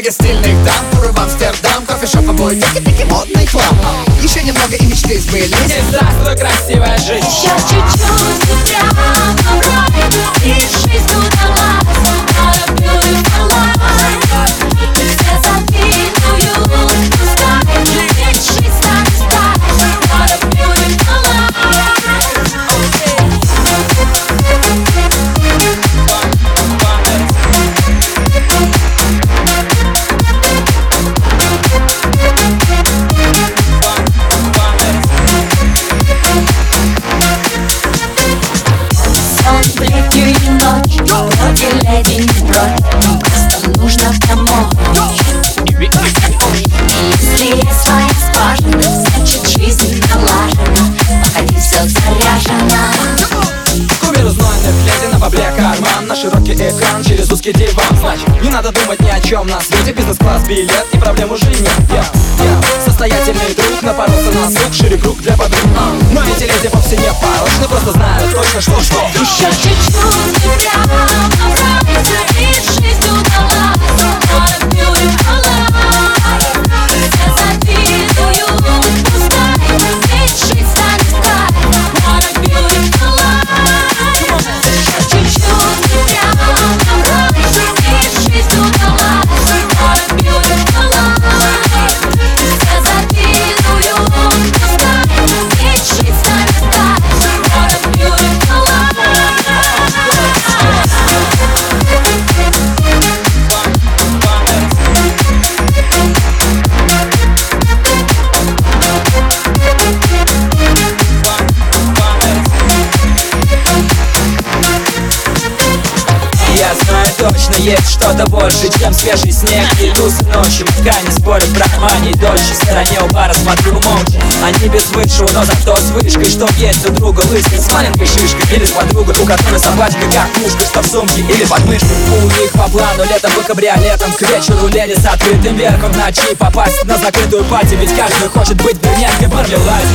мега стильных дам Туры в Амстердам, кофешоп, обои, тики-тики, модный хлам Еще немного и мечты сбылись. И здравствуй, красивая жизнь. Еще чуть-чуть рай И жизнь удалась через узкий диван. Значит, не надо думать ни о чем на свете. Бизнес-класс, билет и проблем уже нет. Я, я Состоятельный друг напоролся на сук Шире круг для подруг. Но эти леди вовсе не порочны Просто знают точно что что. Еще чуть-чуть и точно, есть что-то больше, чем свежий снег И тусы ночью, ткани спорят про мани Дольше. В стороне у бара смотрю молча. Они без высшего, но зато с вышкой Что есть у друга лыской с маленькой шишкой Или с подругой, у которой собачка как мушка Что в сумке или под мышкой У них по плану летом по кабриолетам К вечеру леди с открытым верхом В ночи. Попасть на закрытую пати Ведь каждый хочет быть брюнеткой в мармеладе